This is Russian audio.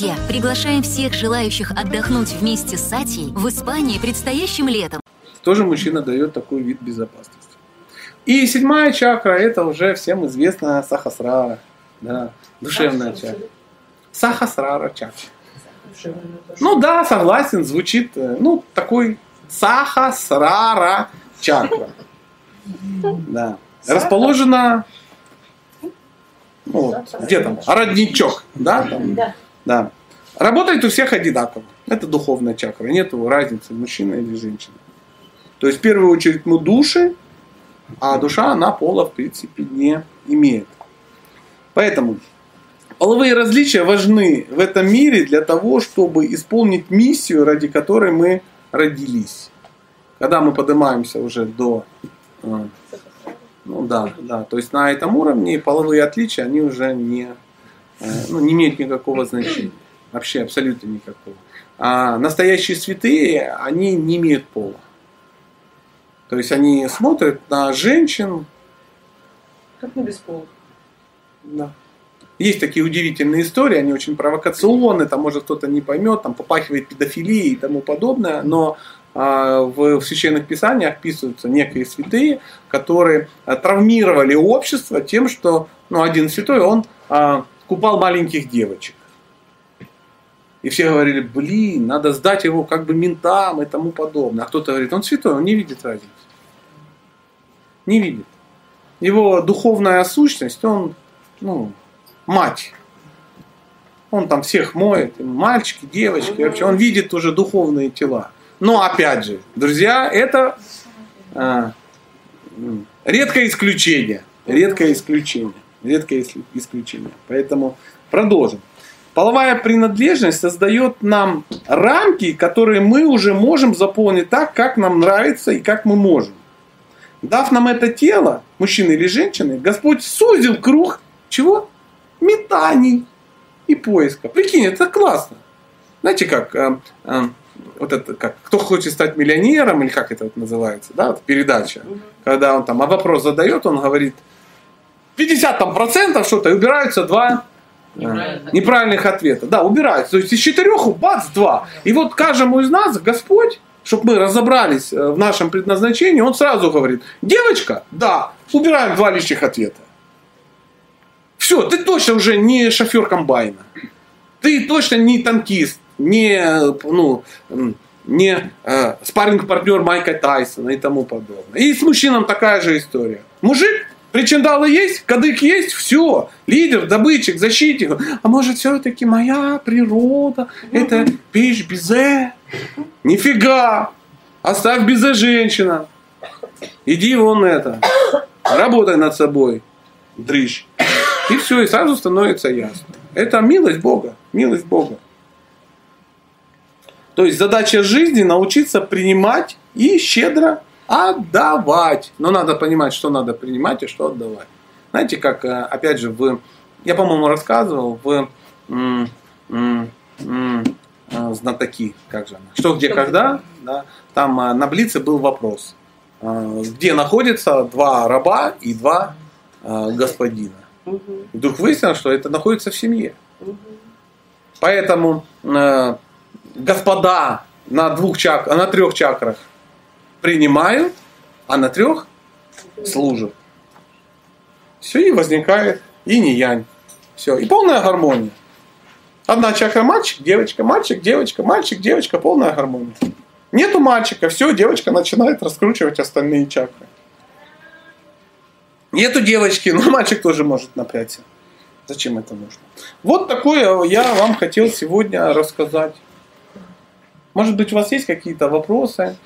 Друзья, приглашаем всех желающих отдохнуть вместе с Сатьей в Испании предстоящим летом. Тоже мужчина дает такой вид безопасности. И седьмая чакра, это уже всем известная сахасрара, да, душевная чакра. Сахасрара чакра. Ну да, согласен, звучит, э, ну, такой сахасрара чакра. Да. Расположена, ну, вот, где там, родничок, да, там, да. Работает у всех одинаково. Это духовная чакра. Нет разницы, мужчина или женщина. То есть, в первую очередь, мы души, а душа, она пола, в принципе, не имеет. Поэтому половые различия важны в этом мире для того, чтобы исполнить миссию, ради которой мы родились. Когда мы поднимаемся уже до... э, Ну да, да. То есть на этом уровне половые отличия, они уже не, ну, не имеют никакого значения. Вообще абсолютно никакого. А настоящие святые, они не имеют пола. То есть они смотрят на женщин. Как не без пола. Да. Есть такие удивительные истории, они очень провокационные, там может кто-то не поймет, там попахивает педофилией и тому подобное, но а, в, в священных писаниях описываются некие святые, которые травмировали общество тем, что ну, один святой, он а, купал маленьких девочек. И все говорили, блин, надо сдать его как бы ментам и тому подобное. А кто-то говорит, он святой, он не видит разницы. Не видит. Его духовная сущность, он, ну, мать. Он там всех моет, мальчики, девочки, вообще, он видит уже духовные тела. Но опять же, друзья, это а, редкое исключение. Редкое исключение. Редкое ис- исключение. Поэтому продолжим. Половая принадлежность создает нам рамки, которые мы уже можем заполнить так, как нам нравится и как мы можем. Дав нам это тело, мужчины или женщины, Господь сузил круг чего? Метаний и поиска. Прикинь, это классно. Знаете как, э, э, вот это как, кто хочет стать миллионером, или как это вот называется, да, вот передача, когда он там а вопрос задает, он говорит, 50 там процентов что-то, и убираются два Неправильных неправильных ответа. Да, убираются. То есть из четырех, бац, два. И вот каждому из нас Господь, чтобы мы разобрались э, в нашем предназначении, Он сразу говорит, девочка, да, убираем два лишних ответа. Все, ты точно уже не шофер комбайна. Ты точно не танкист, не, ну, не э, спарринг-партнер Майка Тайсона и тому подобное. И с мужчинам такая же история. Мужик, причиндалы есть, кадык есть, все. Лидер, добытчик, защитник. А может, все-таки моя природа, это печь безе? Нифига! Оставь безе женщина. Иди вон это. Работай над собой. Дрыщ. И все, и сразу становится ясно. Это милость Бога. Милость Бога. То есть задача жизни научиться принимать и щедро отдавать. Но надо понимать, что надо принимать и что отдавать. Знаете, как, э, опять же, в, я, по-моему, рассказывал в м, м, м, э, знатоки, как же она, что, где, когда, да, там э, на Блице был вопрос, где находятся два раба и два господина. И вдруг выяснилось, что это находится в семье. Мгм. Поэтому господа на двух чак, на трех чакрах принимают, а на трех служат. Все, и возникает и не янь. Все, и полная гармония. Одна чакра мальчик, девочка, мальчик, девочка, мальчик, девочка, полная гармония. Нету мальчика, все, девочка начинает раскручивать остальные чакры. Нету девочки, но мальчик тоже может напрячься. Зачем это нужно? Вот такое я вам хотел сегодня рассказать. Может быть, у вас есть какие-то вопросы?